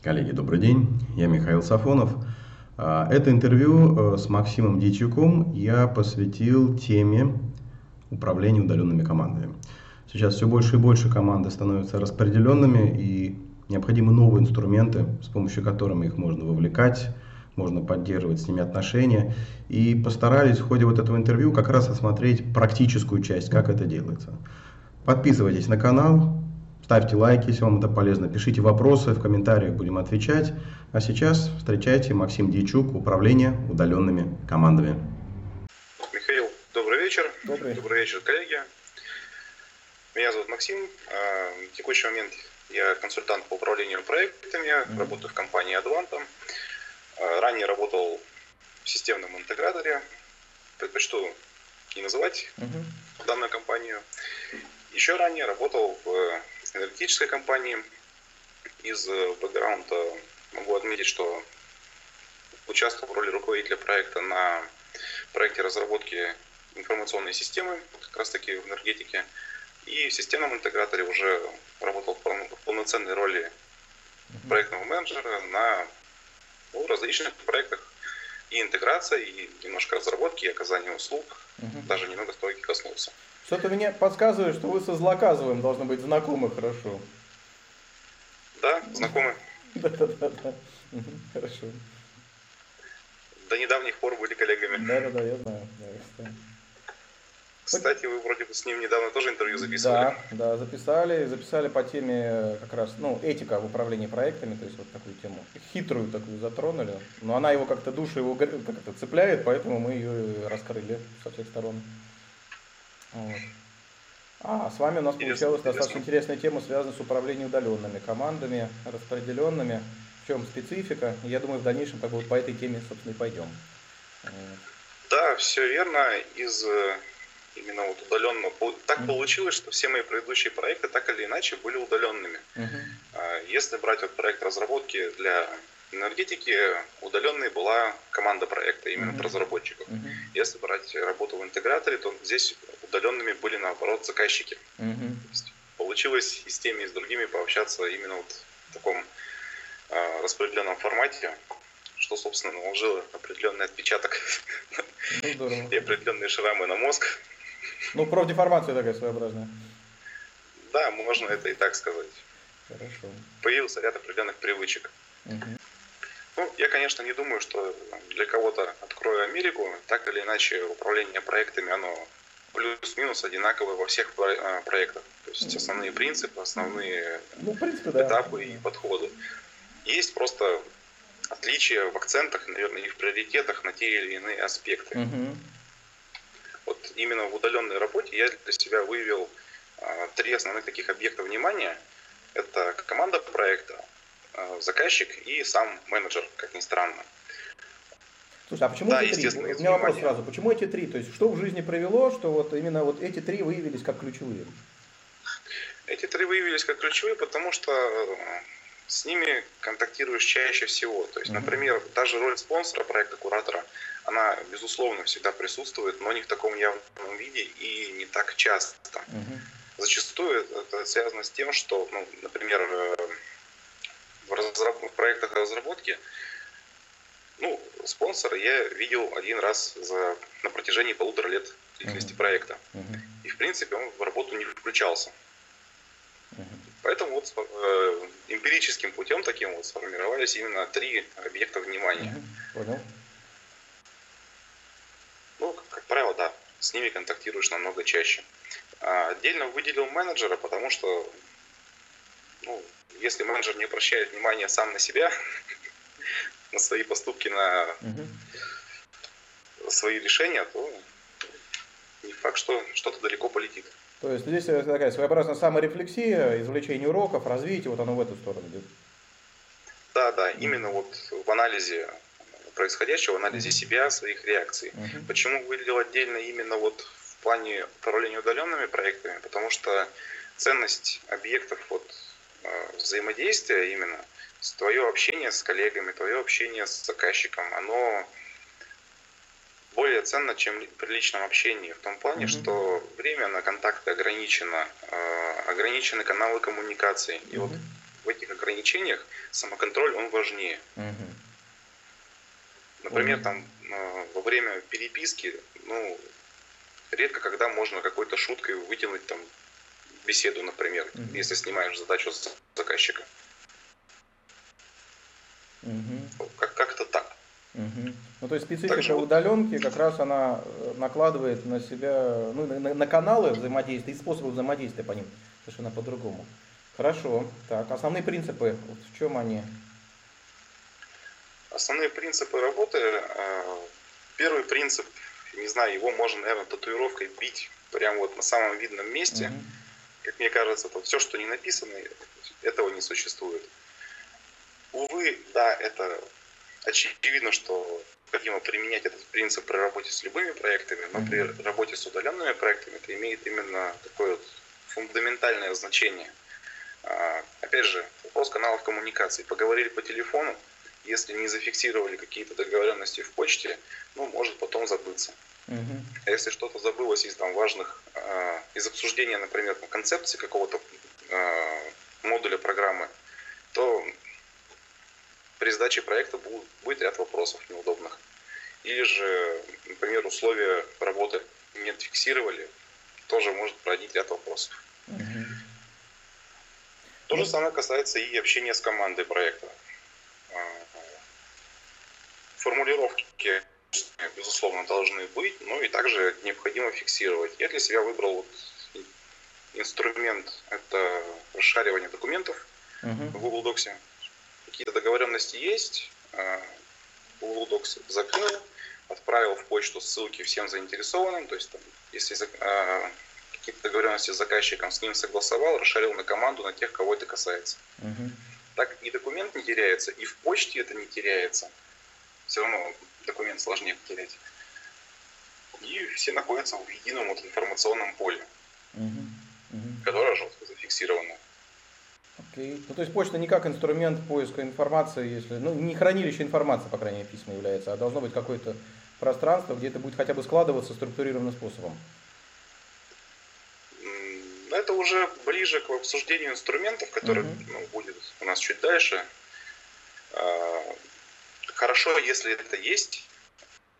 Коллеги, добрый день. Я Михаил Сафонов. А, это интервью э, с Максимом Дичуком я посвятил теме управления удаленными командами. Сейчас все больше и больше команды становятся распределенными и необходимы новые инструменты, с помощью которых их можно вовлекать, можно поддерживать с ними отношения. И постарались в ходе вот этого интервью как раз осмотреть практическую часть, как это делается. Подписывайтесь на канал, Ставьте лайки, если вам это полезно. Пишите вопросы, в комментариях будем отвечать. А сейчас встречайте Максим Дьячук, управление удаленными командами. Михаил, добрый вечер. Добрый. Добрый вечер, коллеги. Меня зовут Максим. А, в текущий момент я консультант по управлению проектами, mm-hmm. работаю в компании Advanta. А, ранее работал в системном интеграторе. Предпочту не называть mm-hmm. данную компанию. Еще ранее работал в энергетической компании. Из э, бэкграунда могу отметить, что участвовал в роли руководителя проекта на проекте разработки информационной системы, как раз таки в энергетике. И в системном интеграторе уже работал в полноценной роли проектного менеджера на ну, различных проектах и интеграция, и немножко разработки, и оказания услуг. Угу. Даже немного стройки коснулся. Что-то мне подсказывает, что вы со Злоказовым должны быть знакомы хорошо. Да, знакомы. Да-да-да. Хорошо. До недавних пор были коллегами. Да-да-да, я знаю. Кстати, вы вроде бы с ним недавно тоже интервью записывали. Да, да, записали. Записали по теме как раз, ну, этика в управлении проектами, то есть вот такую тему. Хитрую такую затронули. Но она его как-то душу его как-то цепляет, поэтому мы ее раскрыли со всех сторон. Вот. А, с вами у нас получилась достаточно интересная тема, связанная с управлением удаленными командами, распределенными. В чем специфика? Я думаю, в дальнейшем как бы вот по этой теме, собственно, и пойдем. Да, все верно. Из э, именно вот удаленного. Так mm-hmm. получилось, что все мои предыдущие проекты так или иначе были удаленными. Mm-hmm. Если брать вот проект разработки для энергетики, удаленной была команда проекта, именно mm-hmm. разработчиков. Mm-hmm. Если брать работу в интеграторе, то здесь удаленными были наоборот заказчики. Угу. получилось и с теми, и с другими пообщаться именно вот в таком э, распределенном формате, что, собственно, наложило определенный отпечаток ну, и определенные шрамы на мозг. Ну, профдеформация такая своеобразная. Да, можно это и так сказать. Хорошо. Появился ряд определенных привычек. Угу. Ну, я, конечно, не думаю, что для кого-то открою Америку, так или иначе управление проектами, оно плюс-минус одинаковые во всех а, проектах. То есть основные принципы, основные ну, принципе, да. этапы и подходы. Есть просто отличия в акцентах, наверное, и в приоритетах на те или иные аспекты. Угу. Вот именно в удаленной работе я для себя выявил а, три основных таких объекта внимания. Это команда проекта, заказчик и сам менеджер, как ни странно. Слушай, а почему да, эти три? У меня вопрос сразу. Почему эти три? То есть, что в жизни привело, что вот именно вот эти три выявились как ключевые? Эти три выявились как ключевые, потому что э, с ними контактируешь чаще всего. То есть, например, даже роль спонсора проекта куратора, она, безусловно, всегда присутствует, но не в таком явном виде и не так часто. Зачастую это связано с тем, что, ну, например, э, в, разраб- в проектах разработки ну, спонсора я видел один раз за, на протяжении полутора лет деятельности uh-huh. проекта. Uh-huh. И, в принципе, он в работу не включался. Поэтому вот э, эмпирическим путем таким вот сформировались именно три объекта внимания. Понял. Ну, как, как правило, да, с ними контактируешь намного чаще. А отдельно выделил менеджера, потому что ну, если менеджер не обращает внимания сам на себя, на свои поступки, на угу. свои решения, то не факт, что что-то далеко полетит. То есть здесь такая своеобразная саморефлексия, извлечение уроков, развитие, вот оно в эту сторону идет. Да, да, именно вот в анализе происходящего, в анализе себя, своих реакций. uh Почему выделил отдельно именно вот в плане управления удаленными проектами? Потому что ценность объектов вот, э, взаимодействия именно – твое общение с коллегами, твое общение с заказчиком, оно более ценно, чем при личном общении, в том плане, mm-hmm. что время на контакты ограничено, э, ограничены каналы коммуникации. И mm-hmm. вот в этих ограничениях самоконтроль, он важнее. Угу. Например, угу. там э, во время переписки, ну, редко когда можно какой-то шуткой вытянуть там беседу, например, угу. если снимаешь задачу с заказчика. Угу. Как- как-то так. Угу. Ну, то есть специфика так удаленки как раз она э, накладывает на себя, ну, на, на каналы взаимодействия и способы взаимодействия по ним совершенно по-другому. Хорошо. Так, основные принципы, вот в чем они? Основные принципы работы. Э, первый принцип, не знаю, его можно, наверное, татуировкой бить прямо вот на самом видном месте. Угу. Как мне кажется, то все, что не написано, этого не существует. Увы, да, это очевидно, что необходимо применять этот принцип при работе с любыми проектами, но при работе с удаленными проектами это имеет именно такое вот фундаментальное значение. А, опять же, вопрос каналов коммуникации. Поговорили по телефону, если не зафиксировали какие-то договоренности в почте, ну, может потом забыться. А если что-то забылось из там важных, э, из обсуждения, например, концепции какого-то э, модуля программы, то при сдаче проекта будет, будет ряд вопросов неудобных. Или же, например, условия работы не отфиксировали, тоже может породить ряд вопросов. Угу. То же самое касается и общения с командой проекта. А, формулировки, безусловно, должны быть, но и также необходимо фиксировать. Я для себя выбрал вот инструмент, это расшаривание документов uh-huh. в Google Docs какие-то договоренности есть, э, Google Docs закрыл, отправил в почту ссылки всем заинтересованным, то есть там, если э, какие-то договоренности с заказчиком с ним согласовал, расширил на команду, на тех, кого это касается. Угу. Так и документ не теряется, и в почте это не теряется. Все равно документ сложнее потерять. И все находятся в едином вот информационном поле, угу. Угу. которое жестко зафиксировано. Окей. Ну, то есть почта не как инструмент поиска информации, если, ну, не хранилище информации, по крайней мере, письма является, а должно быть какое-то пространство, где это будет хотя бы складываться структурированным способом. Это уже ближе к обсуждению инструментов, которые угу. ну, будет у нас чуть дальше. А, хорошо, если это есть.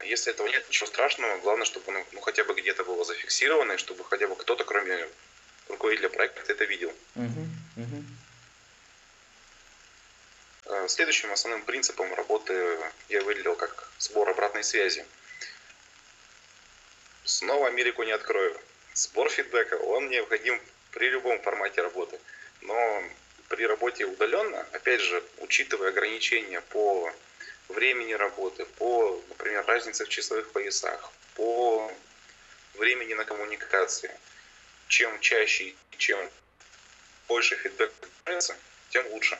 Если этого нет, ничего страшного. Главное, чтобы оно ну, хотя бы где-то было зафиксировано, и чтобы хотя бы кто-то, кроме руководителя проекта, это видел. Угу. Угу. Э, следующим основным принципом работы я выделил как сбор обратной связи. Снова Америку не открою. Сбор фидбэка, он необходим при любом формате работы. Но при работе удаленно, опять же, учитывая ограничения по времени работы, по, например, разнице в часовых поясах, по времени на коммуникации, чем чаще и чем больше фидбэк тем лучше.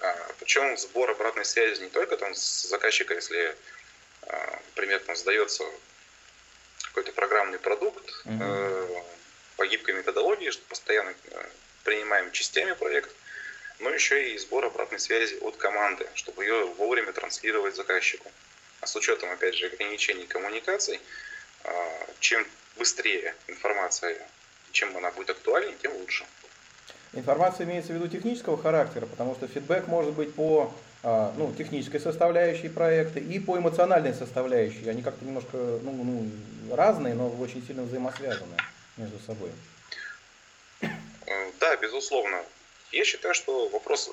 А, Причем сбор обратной связи не только там с заказчика, если, а, например, там сдается какой-то программный продукт угу. по гибкой методологии, что постоянно э, принимаем частями проект, но еще и сбор обратной связи от команды, чтобы ее вовремя транслировать заказчику. А с учетом, опять же, ограничений коммуникаций, а, чем быстрее информация, чем она будет актуальнее, тем лучше. Информация имеется в виду технического характера, потому что фидбэк может быть по а, ну, технической составляющей проекта и по эмоциональной составляющей. Они как-то немножко ну, ну, разные, но очень сильно взаимосвязаны между собой. Да, безусловно. Я считаю, что вопрос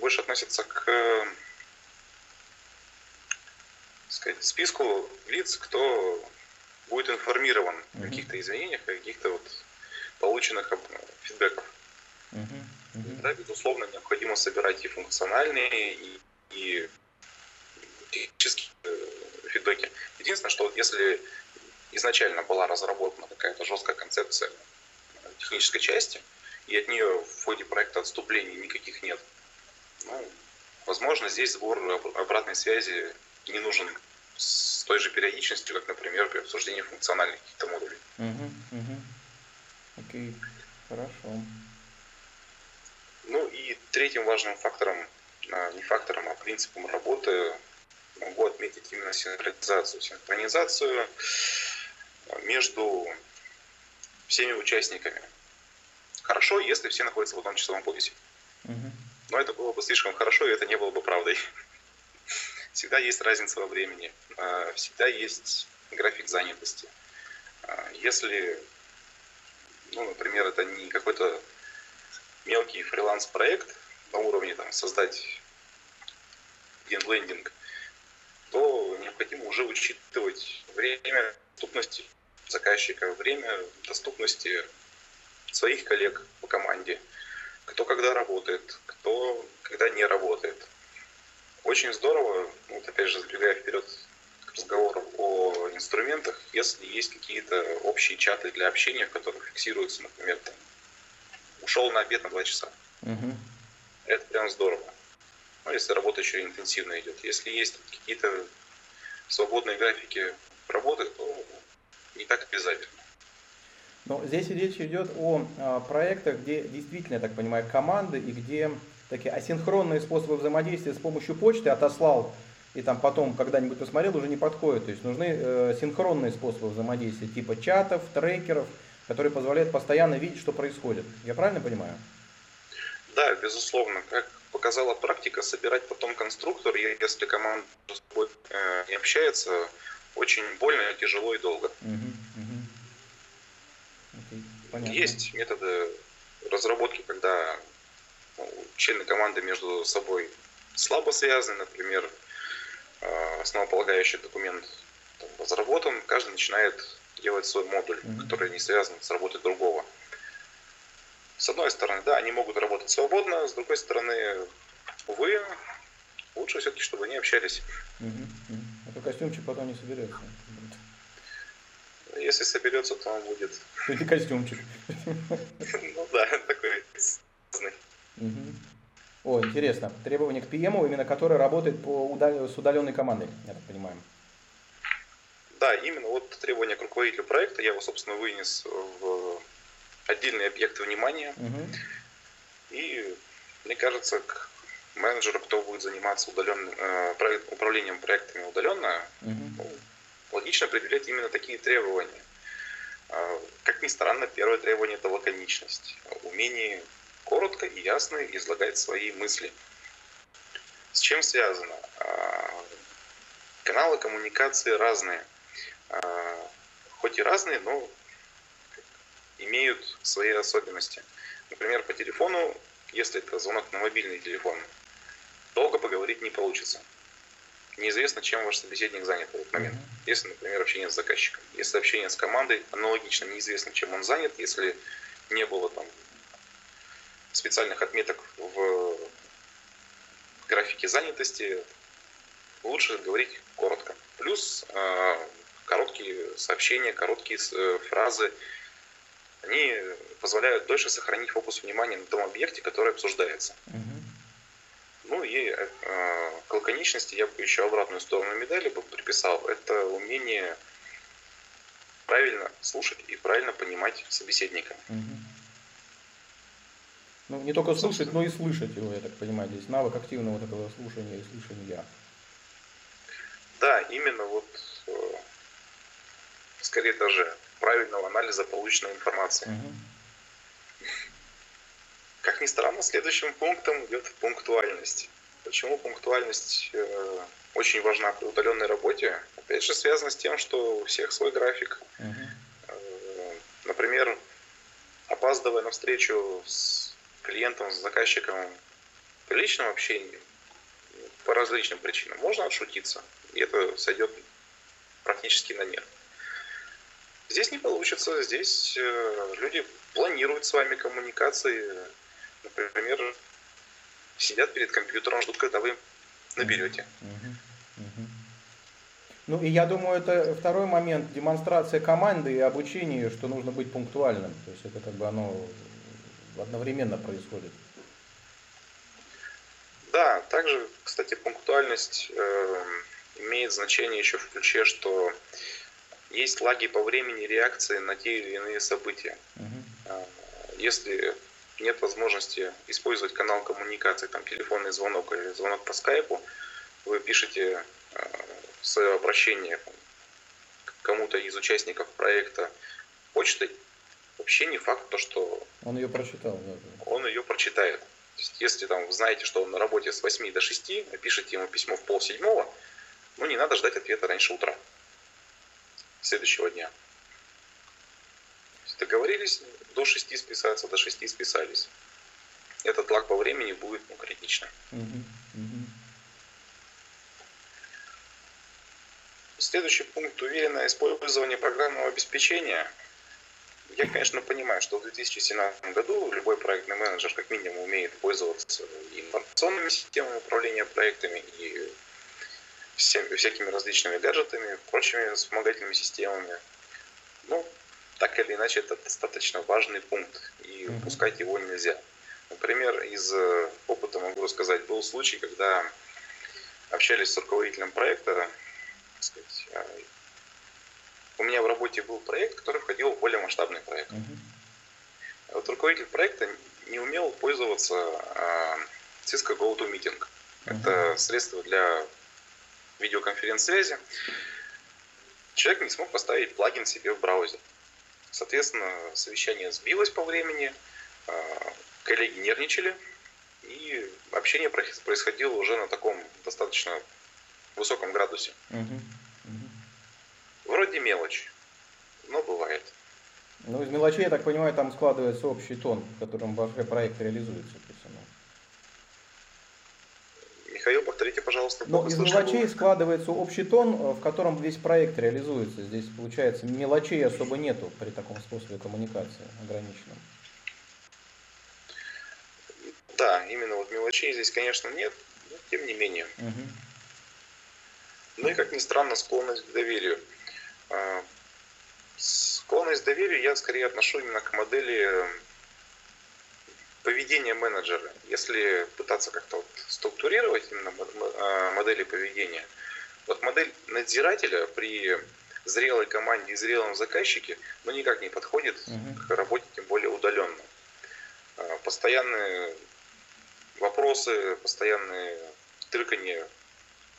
больше относится к сказать, списку лиц, кто будет информирован о каких-то изменениях, о каких-то вот полученных фидбэках. Uh-huh. Да, безусловно, необходимо собирать и функциональные, и, и технические э, фидбэки. Единственное, что если изначально была разработана какая-то жесткая концепция технической части, и от нее в ходе проекта отступлений никаких нет, ну, возможно, здесь сбор обратной связи не нужен с той же периодичностью, как, например, при обсуждении функциональных каких-то модулей. Угу, угу. Окей, хорошо. Ну и третьим важным фактором, а, не фактором, а принципом работы могу отметить именно синхронизацию. Синхронизацию между всеми участниками. Хорошо, если все находятся в одном часовом поясе. Угу. Но это было бы слишком хорошо, и это не было бы правдой. Всегда есть разница во времени, а, всегда есть график занятости. А, если, ну, например, это не какой-то мелкий фриланс-проект на уровне там, создать генлендинг, то необходимо уже учитывать время доступности заказчика, время доступности своих коллег по команде, кто когда работает, кто когда не работает. Очень здорово, вот опять же, забегая вперед к разговору о инструментах, если есть какие-то общие чаты для общения, в которых фиксируется, например, там, ушел на обед на два часа. Угу. Это прям здорово. Ну, если работа еще интенсивно идет. Если есть какие-то свободные графики работы, то не так обязательно. Но здесь речь идет о а, проектах, где действительно, я так понимаю, команды и где такие асинхронные способы взаимодействия с помощью почты отослал и там потом когда-нибудь посмотрел, уже не подходит. То есть нужны э, синхронные способы взаимодействия, типа чатов, трекеров, которые позволяют постоянно видеть, что происходит. Я правильно понимаю? Да, безусловно. Как показала практика, собирать потом конструктор, если команда с тобой э, не общается, очень больно, тяжело и долго. Угу, Okay, Есть методы разработки, когда ну, члены команды между собой слабо связаны, например, э, основополагающий документ там, разработан, каждый начинает делать свой модуль, mm-hmm. который не связан с работой другого. С одной стороны, да, они могут работать свободно, с другой стороны, увы, лучше все-таки, чтобы они общались. Угу, А то костюмчик потом не соберется. Если соберется, то он будет. Это костюмчик. Ну да, такой О, интересно. Требование к PM, именно который работает по удал... с удаленной командой, я так понимаю. Да, именно вот требование к руководителю проекта, я его, собственно, вынес в отдельные объекты внимания. Угу. И мне кажется, к менеджеру, кто будет заниматься удаленным, э, управлением проектами удаленно, угу. Логично определять именно такие требования. Э, как ни странно, первое требование это лаконичность, умение коротко и ясно излагать свои мысли. С чем связано? Э, каналы коммуникации разные. Э, хоть и разные, но имеют свои особенности. Например, по телефону, если это звонок на мобильный телефон, долго поговорить не получится. Неизвестно, чем ваш собеседник занят в этот момент. Если, например, общение с заказчиком. Если общение с командой, аналогично неизвестно, чем он занят, если не было там специальных отметок в графике занятости, лучше говорить коротко. Плюс э, короткие сообщения, короткие э, фразы, они позволяют дольше сохранить фокус внимания на том объекте, который обсуждается. Угу. Ну и э, к лаконичности я бы еще обратную сторону медали бы приписал. Это умение правильно слушать и правильно понимать собеседника. Угу. Ну, не только слушать, но и слышать его, я так понимаю. Здесь навык активного вот этого слушания и слышания. Да, именно вот э, скорее даже правильного анализа полученной информации. Угу. Как ни странно, следующим пунктом идет пунктуальность. Почему пунктуальность э, очень важна при удаленной работе? Опять же, связано с тем, что у всех свой график. Угу. Э, например, опаздывая на встречу с клиентом, с заказчиком при личном общении, по различным причинам, можно отшутиться, и это сойдет практически на нет. Здесь не получится. Здесь э, люди планируют с вами коммуникации. Например, сидят перед компьютером, ждут, когда вы наберете. Ну и я думаю, это второй момент, демонстрация команды и обучение, что нужно быть пунктуальным. То есть это как бы оно одновременно происходит. Да, также, кстати, пунктуальность э, имеет значение еще в ключе, что есть лаги по времени реакции на те или иные события. Угу. Если нет возможности использовать канал коммуникации, там телефонный звонок или звонок по скайпу, вы пишете а, свое обращение к кому-то из участников проекта почтой, вообще не факт то, что он ее прочитал. Да. Он ее прочитает. есть, если там вы знаете, что он на работе с 8 до 6, напишите ему письмо в полседьмого, ну не надо ждать ответа раньше утра следующего дня. Договорились до 6 списаться, до 6 списались. Этот лаг по времени будет ну, критичным. Следующий пункт – уверенное использование программного обеспечения. Я, конечно, понимаю, что в 2017 году любой проектный менеджер как минимум умеет пользоваться информационными системами управления проектами, и всеми, всякими различными гаджетами, прочими вспомогательными системами. Ну, так или иначе, это достаточно важный пункт, и упускать его нельзя. Например, из э, опыта могу сказать, был случай, когда общались с руководителем проекта, сказать, а, у меня в работе был проект, который входил в более масштабный проект. Uh-huh. Вот руководитель проекта не умел пользоваться а, Cisco GoToMeeting. Uh-huh. Это средство для видеоконференц-связи. Человек не смог поставить плагин себе в браузер. Соответственно, совещание сбилось по времени, а, коллеги нервничали, и общение происходило уже на таком достаточно высоком градусе. Вроде мелочь, но бывает. Ну, из мелочей, я так понимаю, там складывается общий тон, в котором ваш проект реализуется. Михаил, повторите, пожалуйста. Но из мелочей складывается общий тон, в котором весь проект реализуется. Здесь, получается, мелочей особо нету при таком способе коммуникации ограниченном. Да, именно вот мелочей здесь, конечно, нет, но тем не менее. Угу. Ну и, как ни странно, склонность к доверию. А, склонность к доверию я скорее отношу именно к модели поведения менеджера. Если пытаться как-то вот структурировать именно а, модели поведения, вот модель надзирателя при зрелой команде и зрелом заказчике, ну, никак не подходит к работе, тем более удаленно. А, постоянные вопросы, постоянные тырканье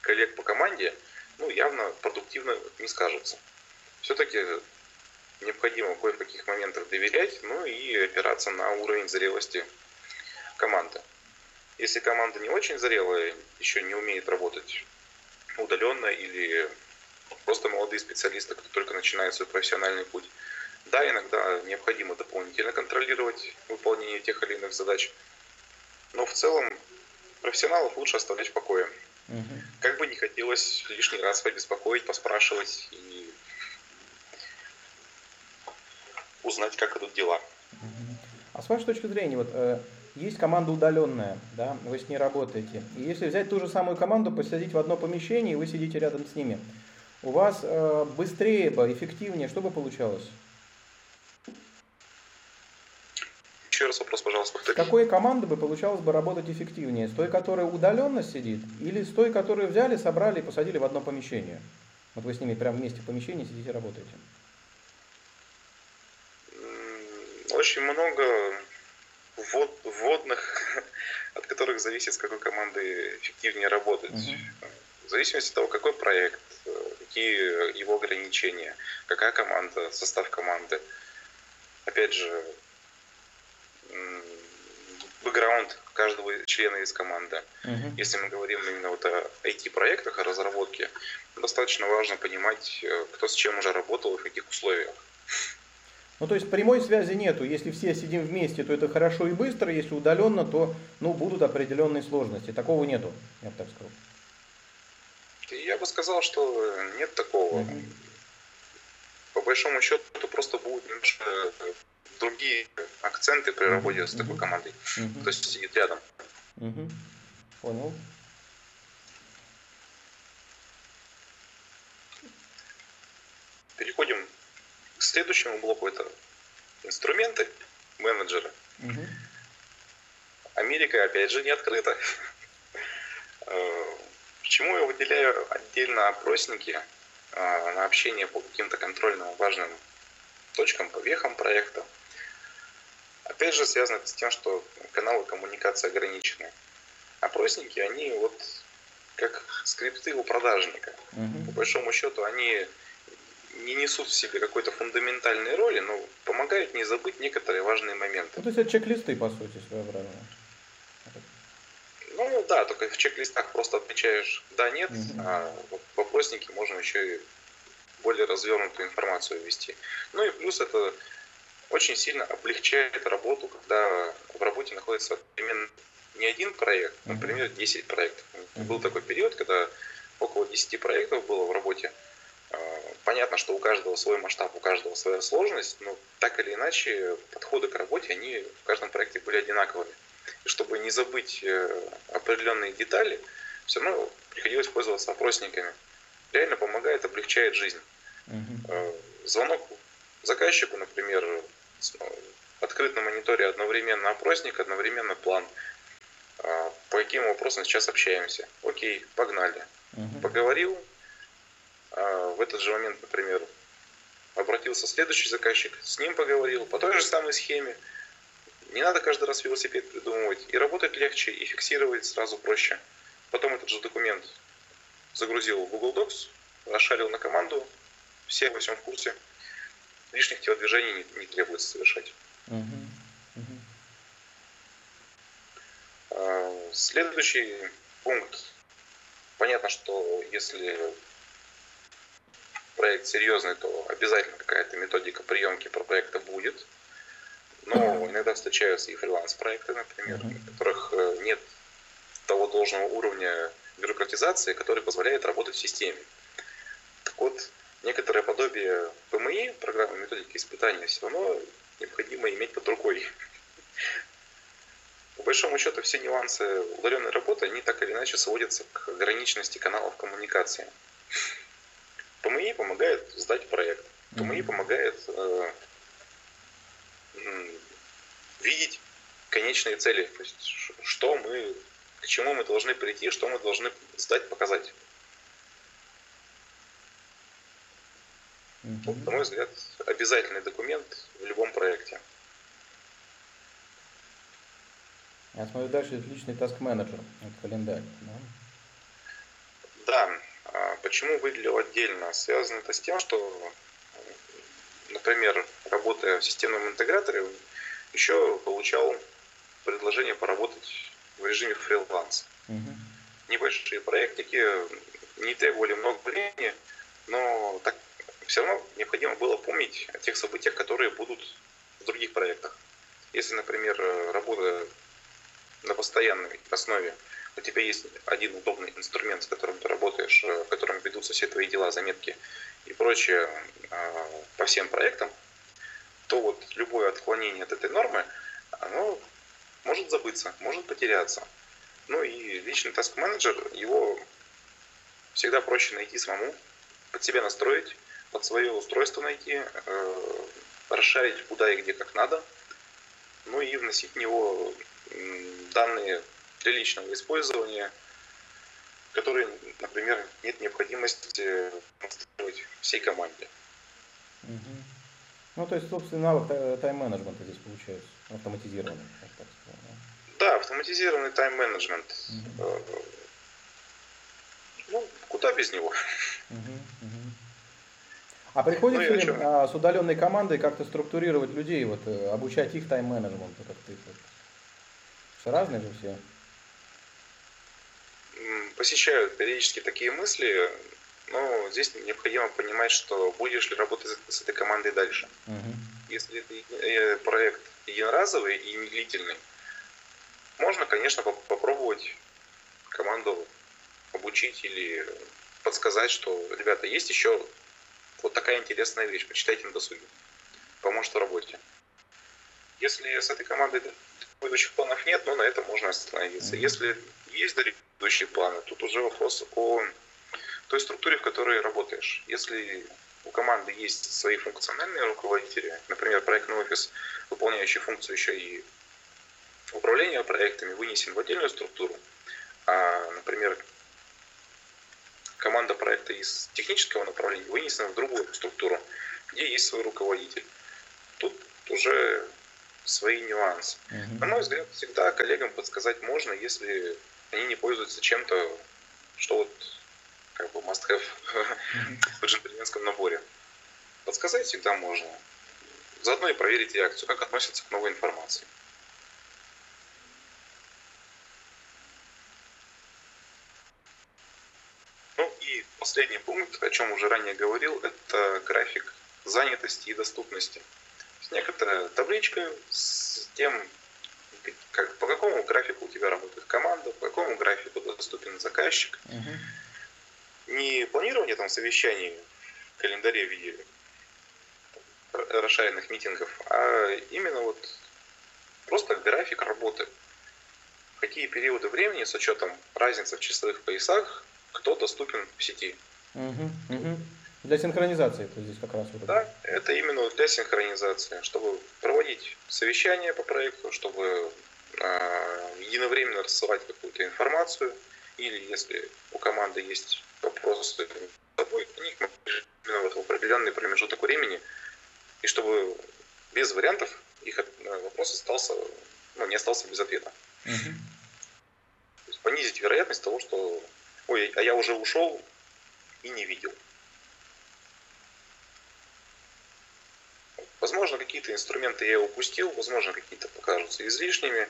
коллег по команде, ну, явно продуктивно не скажутся все-таки необходимо кое в каких моментах доверять, ну и опираться на уровень зрелости команды. Если команда не очень зрелая, еще не умеет работать удаленно или просто молодые специалисты, кто только начинает свой профессиональный путь, да, иногда необходимо дополнительно контролировать выполнение тех или иных задач, но в целом профессионалов лучше оставлять в покое. Угу. Как бы не хотелось лишний раз побеспокоить, поспрашивать и узнать, как идут дела. А с вашей точки зрения, вот э, есть команда удаленная, да, вы с ней работаете. И если взять ту же самую команду, посадить в одно помещение, и вы сидите рядом с ними, у вас э, быстрее бы, эффективнее, что бы получалось? Еще раз вопрос, пожалуйста, повторите. С какой командой бы получалось бы работать эффективнее? С той, которая удаленно сидит, или с той, которую взяли, собрали и посадили в одно помещение? Вот вы с ними прямо вместе в помещении сидите и работаете. Очень много ввод, вводных, от которых зависит, с какой командой эффективнее работать. Угу. В зависимости от того, какой проект, какие его ограничения, какая команда, состав команды. Опять же, бэкграунд каждого члена из команды. Uh-huh. Если мы говорим именно вот о IT-проектах, о разработке, достаточно важно понимать, э, кто с чем уже работал и в каких условиях. Ну, то есть прямой связи нету. Если все сидим вместе, то это хорошо и быстро. Если удаленно, то ну, будут определенные сложности. Такого нету, я бы так сказал. Я бы сказал, что нет такого. Угу. По большому счету, просто будут немножко другие акценты при работе угу. с такой командой. Угу. Кто сидит рядом. Угу. Понял. Переходим к следующему блоку это инструменты менеджера. Угу. Америка, опять же, не открыта. Э, почему я выделяю отдельно опросники э, на общение по каким-то контрольным важным точкам, по вехам проекта? Опять же, связано это с тем, что каналы коммуникации ограничены. Опросники, они вот как скрипты у продажника. Угу. По большому счету, они не несут в себе какой-то фундаментальной роли, но помогают не забыть некоторые важные моменты. Ну, то есть это чек-листы, по сути, своеобразные. Ну да, только в чек-листах просто отмечаешь да, нет, угу. а в опроснике можно еще и более развернутую информацию ввести. Ну и плюс это очень сильно облегчает работу, когда в работе находится именно не один проект, например, 10 проектов. Был такой период, когда около 10 проектов было в работе. Понятно, что у каждого свой масштаб, у каждого своя сложность, но так или иначе подходы к работе, они в каждом проекте были одинаковыми. И чтобы не забыть э, определенные детали, все равно приходилось пользоваться опросниками. Реально помогает, облегчает жизнь. Угу. Звонок заказчику, например, открыт на мониторе одновременно опросник, одновременно план. А, по каким вопросам сейчас общаемся? Окей, погнали. Угу. Поговорил. А, в этот же момент, например, обратился следующий заказчик, с ним поговорил, по той же самой схеме. Не надо каждый раз велосипед придумывать. И работать легче, и фиксировать сразу проще. Потом этот же документ загрузил в Google Docs, расшарил на команду, все во всем в курсе. Лишних телодвижений не, не требуется совершать. А, следующий пункт. Понятно, что если проект серьезный, то обязательно какая-то методика приемки проекта будет. Но иногда встречаются и фриланс-проекты, например, в которых э, нет того должного уровня бюрократизации, который позволяет работать в системе. Так вот, некоторое подобие ПМИ, программы методики испытания, все равно необходимо иметь под рукой. По большому счету все нюансы удаленной работы, они так или иначе сводятся к ограниченности каналов коммуникации. ПМИ помогает сдать проект. ПМИ помогает э, видеть конечные цели, то есть что мы, к чему мы должны прийти, что мы должны сдать, показать. Mm-hmm. на мой взгляд, обязательный документ в любом проекте. Я смотрю, дальше личный таск-менеджер, календарь. Да? да. Почему выделил отдельно? Связано это с тем, что, например, работая в системном интеграторе, еще получал предложение поработать в режиме фриланс. Угу. Небольшие проектики не требовали много времени, но так все равно необходимо было помнить о тех событиях, которые будут в других проектах. Если, например, работа на постоянной основе, у тебя есть один удобный инструмент, с которым ты работаешь, в котором ведутся все твои дела, заметки и прочее а, по всем проектам, то вот любое отклонение от этой нормы, оно может забыться, может потеряться. Ну и личный таск-менеджер, его всегда проще найти самому, под себя настроить, под свое устройство найти, э, расшарить куда и где как надо, ну и вносить в него данные для личного использования, которые, например, нет необходимости демонстрировать всей команде. Угу. Ну, то есть, собственно, навык тайм-менеджмента здесь получается, автоматизированный, так сказать. Да, автоматизированный тайм-менеджмент. Угу. Ну, куда без него? Угу, угу. А приходится ну, ли а, с удаленной командой как-то структурировать людей, вот, э, обучать их тайм-менеджменту, как ты? Все разные же все. Посещают периодически такие мысли, но здесь необходимо понимать, что будешь ли работать с этой командой дальше. Угу. Если это проект единоразовый и не длительный, можно, конечно, попробовать команду обучить или подсказать, что, ребята, есть еще вот такая интересная вещь. Почитайте на досуге. Поможет в работе. Если с этой командой будущих планов нет, ну на этом можно остановиться. Если есть далекие планы, тут уже вопрос о той структуре, в которой работаешь. Если у команды есть свои функциональные руководители, например, проектный офис, выполняющий функцию еще и управления проектами, вынесен в отдельную структуру, а, например, команда проекта из технического направления вынесена в другую структуру, где есть свой руководитель. Тут уже свои нюансы. Uh-huh. На мой взгляд, всегда коллегам подсказать можно, если они не пользуются чем-то, что вот как бы must have в джентльменском наборе. Подсказать всегда можно. Заодно и проверить реакцию, как относятся к новой информации. Ну и последний пункт, о чем уже ранее говорил, это график занятости и доступности. Некоторая табличка с тем, как, по какому графику у тебя работает команда, по какому графику доступен заказчик. Угу. Не планирование там совещаний в календаре в виде расширенных митингов, а именно вот просто график работы. В какие периоды времени с учетом разницы в часовых поясах кто доступен в сети. Угу, угу. Для синхронизации то здесь как раз вот Да, это именно для синхронизации, чтобы проводить совещания по проекту, чтобы единовременно рассылать какую-то информацию, или если у команды есть вопросы с тобой, они именно в определенный промежуток времени, и чтобы без вариантов их э, вопрос остался, ну, не остался без ответа. Угу. понизить вероятность того, что ой, а я уже ушел и не видел. Возможно, какие-то инструменты я упустил, возможно, какие-то покажутся излишними,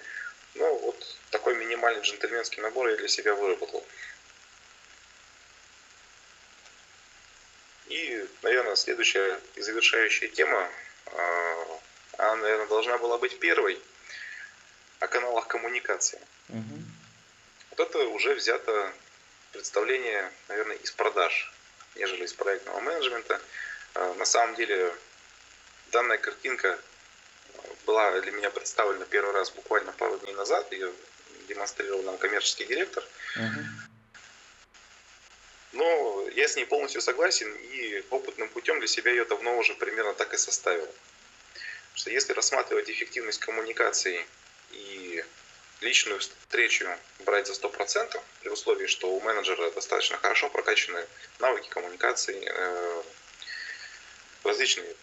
но вот такой минимальный джентльменский набор я для себя выработал. И, наверное, следующая и завершающая тема, а, она, наверное, должна была быть первой, о каналах коммуникации. Угу. Вот это уже взято представление, наверное, из продаж, нежели из проектного менеджмента. А, на самом деле данная картинка была для меня представлена первый раз буквально пару дней назад. Ее демонстрировал нам коммерческий директор. Uh-huh. Но я с ней полностью согласен и опытным путем для себя ее давно уже примерно так и составил. Что если рассматривать эффективность коммуникации и личную встречу брать за 100%, при условии, что у менеджера достаточно хорошо прокачаны навыки коммуникации, э, различные,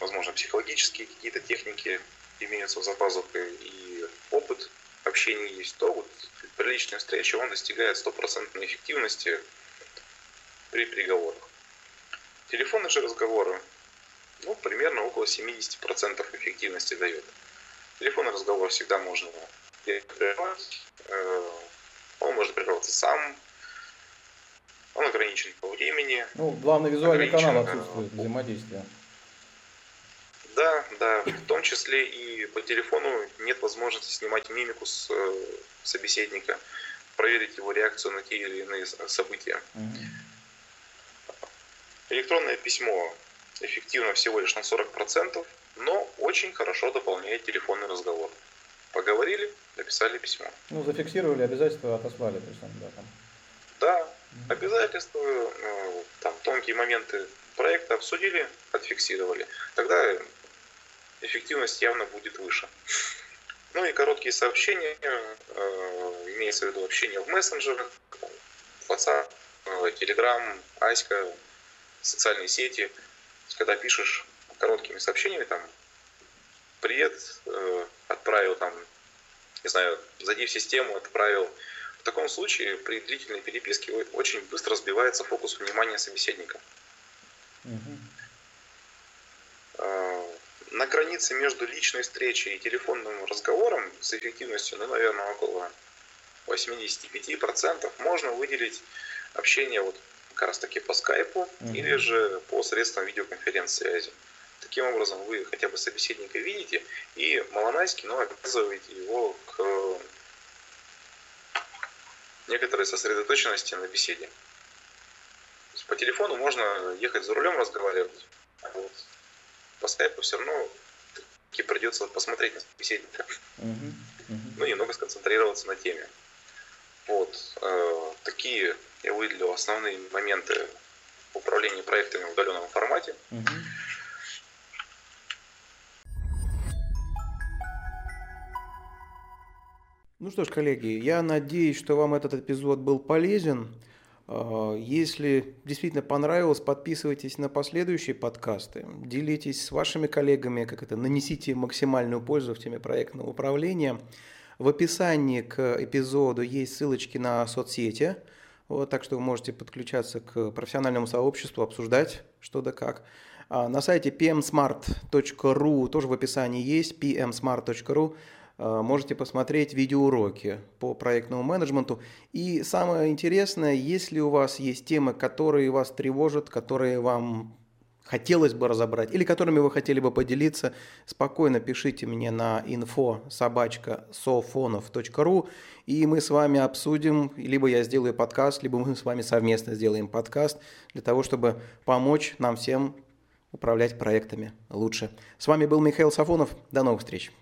возможно, психологические какие-то техники имеются за пазухой и опыт общения есть, то вот при личной встрече он достигает стопроцентной эффективности при переговорах. Телефонные же разговоры, ну, примерно около 70% эффективности дает. Телефонный разговор всегда можно прервать, э, он может прерваться сам, он ограничен по времени. Ну, главный визуальный канал отсутствует взаимодействия. Да, да, в том числе и по телефону нет возможности снимать мимику с э, собеседника, проверить его реакцию на те или иные события. Электронное письмо эффективно всего лишь на 40%, но очень хорошо дополняет телефонный разговор. Поговорили, написали письмо. Ну, зафиксировали обязательства, отослали. То есть, да, там. да, обязательства, ну, там, тонкие моменты проекта обсудили, отфиксировали. Тогда эффективность явно будет выше. Ну и короткие сообщения, э, имеется в виду общение в мессенджерах, WhatsApp, э, Telegram, Аська, социальные сети. Когда пишешь короткими сообщениями, там, привет, э, отправил там, не знаю, зайди в систему, отправил. В таком случае при длительной переписке очень быстро сбивается фокус внимания собеседника. Угу. На границе между личной встречей и телефонным разговором с эффективностью, ну, наверное, около 85% можно выделить общение вот как раз таки по скайпу угу. или же по средствам видеоконференц-связи. Таким образом, вы хотя бы собеседника видите и малонайски, но обязываете его к некоторой сосредоточенности на беседе. по телефону можно ехать за рулем разговаривать, а вот по скайпу все равно таки придется посмотреть на собеседника. Uh-huh. Uh-huh. Ну, немного сконцентрироваться на теме. Вот. Э, такие я выделил основные моменты управления проектами в удаленном формате. Uh-huh. Ну что ж, коллеги, я надеюсь, что вам этот эпизод был полезен. А, если действительно понравилось, подписывайтесь на последующие подкасты, делитесь с вашими коллегами, как это, нанесите максимальную пользу в теме проектного управления. В описании к эпизоду есть ссылочки на соцсети, вот, так что вы можете подключаться к профессиональному сообществу, обсуждать что да как. А на сайте pmsmart.ru тоже в описании есть, pmsmart.ru можете посмотреть видеоуроки по проектному менеджменту. И самое интересное, если у вас есть темы, которые вас тревожат, которые вам хотелось бы разобрать или которыми вы хотели бы поделиться, спокойно пишите мне на info собачка sofonов.ru и мы с вами обсудим, либо я сделаю подкаст, либо мы с вами совместно сделаем подкаст для того, чтобы помочь нам всем управлять проектами лучше. С вами был Михаил Сафонов. До новых встреч.